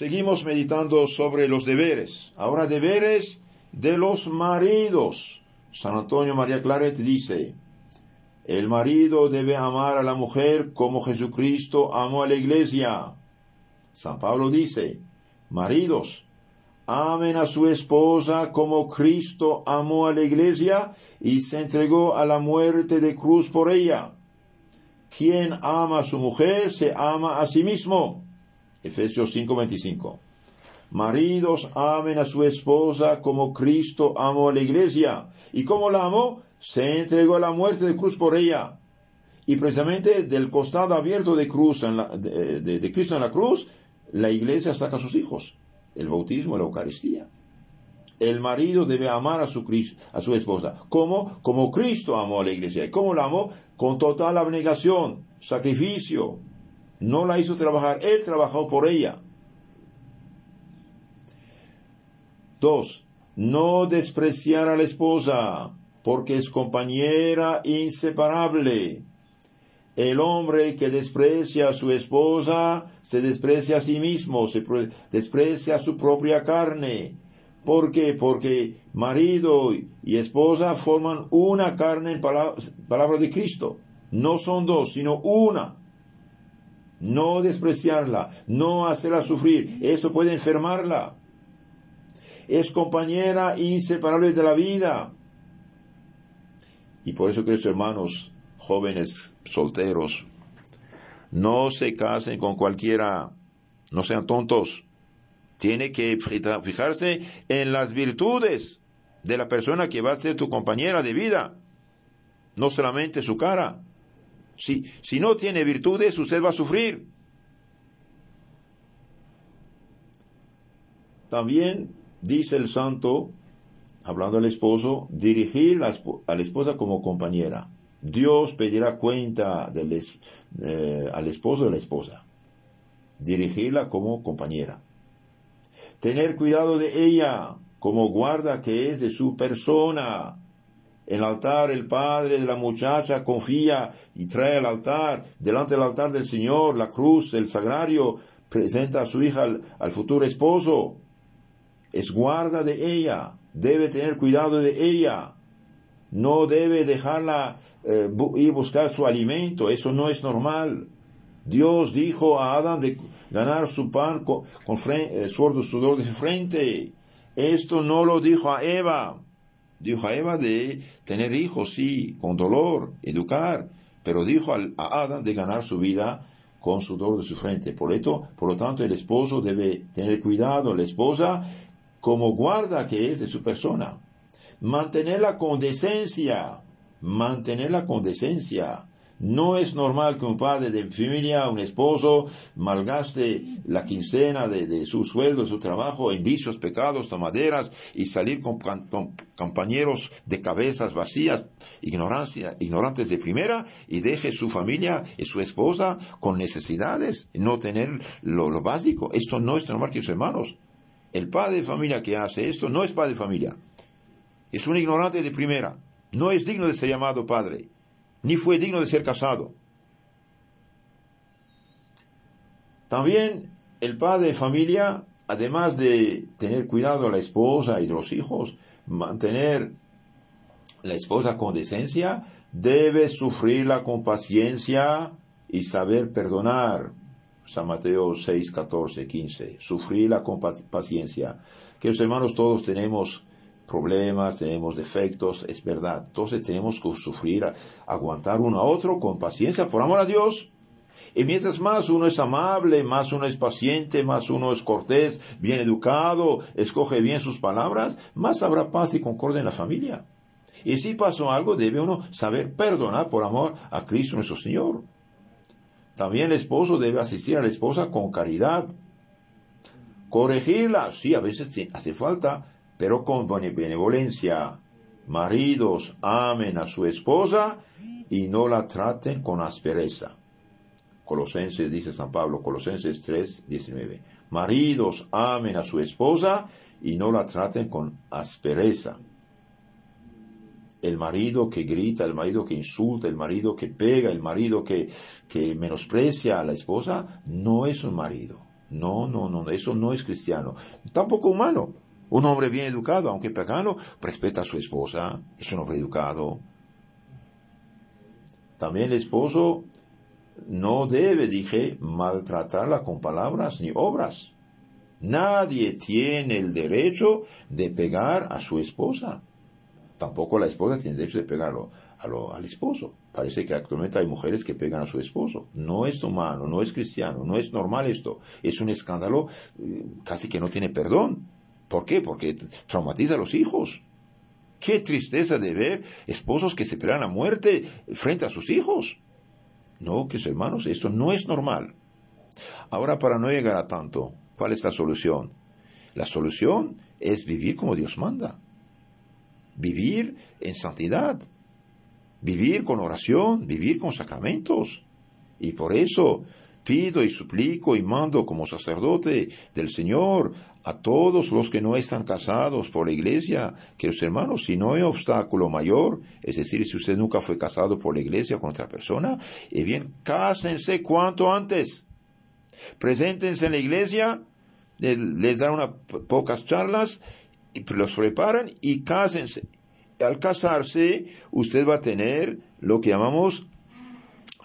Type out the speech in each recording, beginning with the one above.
Seguimos meditando sobre los deberes. Ahora deberes de los maridos. San Antonio María Claret dice, el marido debe amar a la mujer como Jesucristo amó a la iglesia. San Pablo dice, maridos, amen a su esposa como Cristo amó a la iglesia y se entregó a la muerte de cruz por ella. Quien ama a su mujer se ama a sí mismo. Efesios 5:25. Maridos amen a su esposa como Cristo amó a la iglesia. ¿Y como la amó? Se entregó a la muerte de cruz por ella. Y precisamente del costado abierto de, cruz de, Cristo en la cruz, la iglesia saca a sus hijos. El bautismo, la Eucaristía. El marido debe amar a su, a su esposa. ¿Cómo? Como Cristo amó a la iglesia. ¿Y cómo la amó? Con total abnegación, sacrificio. No la hizo trabajar, él trabajó por ella. Dos, no despreciar a la esposa, porque es compañera inseparable. El hombre que desprecia a su esposa se desprecia a sí mismo, se desprecia a su propia carne. ¿Por qué? Porque marido y esposa forman una carne en palabra de Cristo. No son dos, sino una. No despreciarla, no hacerla sufrir. Esto puede enfermarla es compañera inseparable de la vida. Y por eso, queridos hermanos, jóvenes solteros, no se casen con cualquiera, no sean tontos. Tiene que fijarse en las virtudes de la persona que va a ser tu compañera de vida, no solamente su cara. Si, si no tiene virtudes, usted va a sufrir. También dice el santo, hablando al esposo, dirigir a la esposa como compañera. Dios pedirá cuenta eh, al esposo de la esposa. Dirigirla como compañera. Tener cuidado de ella como guarda que es de su persona. El altar el padre de la muchacha confía y trae al altar, delante del altar del Señor, la cruz, el sagrario, presenta a su hija al futuro esposo es guarda de ella, debe tener cuidado de ella, no debe dejarla eh, ir buscar su alimento, eso no es normal. Dios dijo a Adán de ganar su pan con, con eh, sudor de su frente. Esto no lo dijo a Eva. Dijo a Eva de tener hijos, sí, con dolor, educar, pero dijo a Adán de ganar su vida con sudor de su frente. Por, esto, por lo tanto, el esposo debe tener cuidado, la esposa como guarda que es de su persona. Mantener la condescencia, mantener la condescencia. No es normal que un padre de familia, un esposo, malgaste la quincena de, su sueldo, de su trabajo, en vicios, pecados, tomaderas y salir con, compañeros de cabezas vacías, ignorancia, ignorantes de primera y deje su familia y su esposa con necesidades, no tener lo, lo básico. Esto no es normal, que sus hermanos. El padre de familia que hace esto no es padre de familia. Es un ignorante de primera. No es digno de ser llamado padre. Ni fue digno de ser casado. También el padre de familia, además de tener cuidado a la esposa y de los hijos, mantener la esposa con decencia, debe sufrirla con paciencia y saber perdonar. San Mateo 6, 14, 15. Sufrirla con paciencia. Que los hermanos todos tenemos problemas, tenemos defectos, es verdad. Entonces tenemos que sufrir, aguantar uno a otro con paciencia, por amor a Dios. Y mientras más uno es amable, más uno es paciente, más uno es cortés, bien educado, escoge bien sus palabras, más habrá paz y concordia en la familia. Y si pasó algo, debe uno saber perdonar por amor a Cristo nuestro Señor. También el esposo debe asistir a la esposa con caridad. Corregirla, sí, a veces hace falta, pero con benevolencia. Maridos amen a su esposa y no la traten con aspereza. Colosenses, dice San Pablo, Colosenses 3, 19. Maridos amen a su esposa y no la traten con aspereza el marido que grita, el marido que insulta, el marido que pega, el marido que, que menosprecia a la esposa, no es un marido. No, no, no, eso no es cristiano. Tampoco humano. Un hombre bien educado, aunque pagano, respeta a su esposa, es un hombre educado. También el esposo no debe, dije, maltratarla con palabras ni obras. Nadie tiene el derecho de pegar a su esposa. Tampoco la esposa tiene derecho de pegarlo al esposo. Parece que actualmente hay mujeres que pegan a su esposo. No es humano, no es cristiano, no es normal esto. Es un escándalo eh, casi que no tiene perdón. ¿Por qué? Porque traumatiza a los hijos. Qué tristeza de ver esposos que se pelean a muerte frente a sus hijos. No, que hermanos, esto no es normal. Ahora, para no llegar a tanto, ¿cuál es la solución? La solución es vivir como Dios manda. Vivir en santidad. Vivir con oración, vivir con sacramentos. Y por eso pido y suplico y mando como sacerdote del Señor a todos los que no están casados por la iglesia, que los hermanos, si no hay obstáculo mayor, es decir, si usted nunca fue casado por la iglesia con otra persona, y bien, cásense cuanto antes. Preséntense en la iglesia, les, dan unas pocas charlas, y los preparan y cásense. Al casarse, usted va a tener lo que llamamos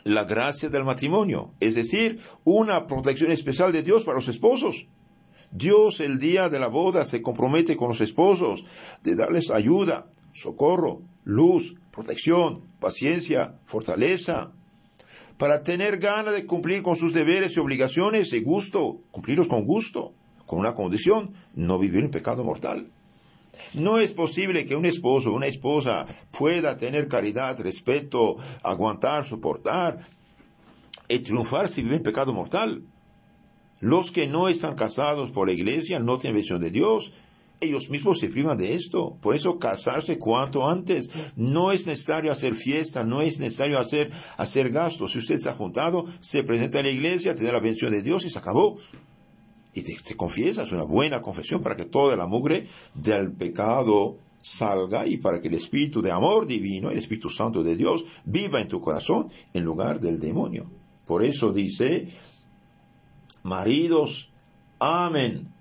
la gracia del matrimonio, es decir, una protección especial de Dios para los esposos. Dios el día de la boda se compromete con los esposos de darles ayuda, socorro, luz, protección, paciencia, fortaleza, para tener ganas de cumplir con sus deberes y obligaciones y gusto, cumplirlos con gusto, con una condición, no vivir en pecado mortal. No es posible que un esposo o una esposa pueda tener caridad, respeto, aguantar, soportar y triunfar si vive en pecado mortal. Los que no están casados por la iglesia no tienen visión de Dios. Ellos mismos se privan de esto. Por eso casarse cuanto antes. No es necesario hacer fiesta, no es necesario hacer, hacer gastos. Si usted está juntado, se presenta en la iglesia, tiene la bendición de Dios y se acabó. Y te, te confiesas, una buena confesión para que toda la mugre del pecado salga y para que el Espíritu de amor divino, el Espíritu Santo de Dios, viva en tu corazón en lugar del demonio. Por eso dice, maridos amen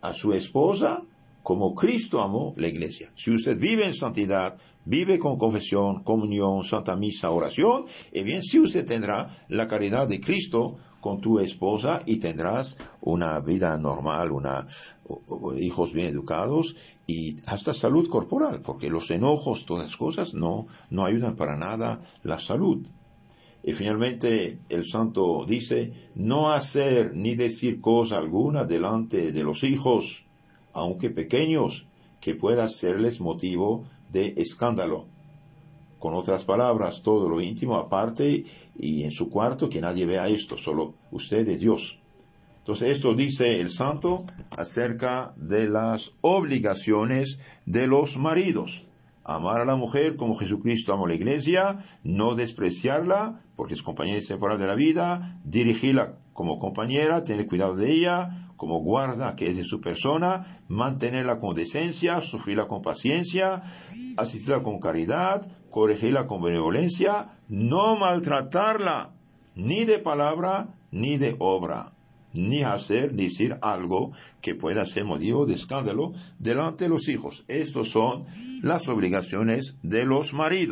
a su esposa como Cristo amó la iglesia. Si usted vive en santidad, vive con confesión, comunión, santa misa, oración, y bien, si usted tendrá la caridad de Cristo con tu esposa y tendrás una vida normal, una, hijos bien educados y hasta salud corporal, porque los enojos, todas las cosas, no, no ayudan para nada la salud. Y finalmente el santo dice, no hacer ni decir cosa alguna delante de los hijos, aunque pequeños, que pueda serles motivo de escándalo. Con otras palabras, todo lo íntimo aparte y en su cuarto, que nadie vea esto, solo usted y Dios. Entonces esto dice el santo acerca de las obligaciones de los maridos amar a la mujer como Jesucristo amó la iglesia, no despreciarla porque es compañera inseparable de la vida, dirigirla como compañera, tener cuidado de ella, como guarda que es de su persona, mantenerla con decencia, sufrirla con paciencia, asistirla con caridad, corregirla con benevolencia, no maltratarla, ni de palabra ni de obra ni hacer, decir algo que pueda ser motivo de escándalo delante de los hijos. Estas son las obligaciones de los maridos.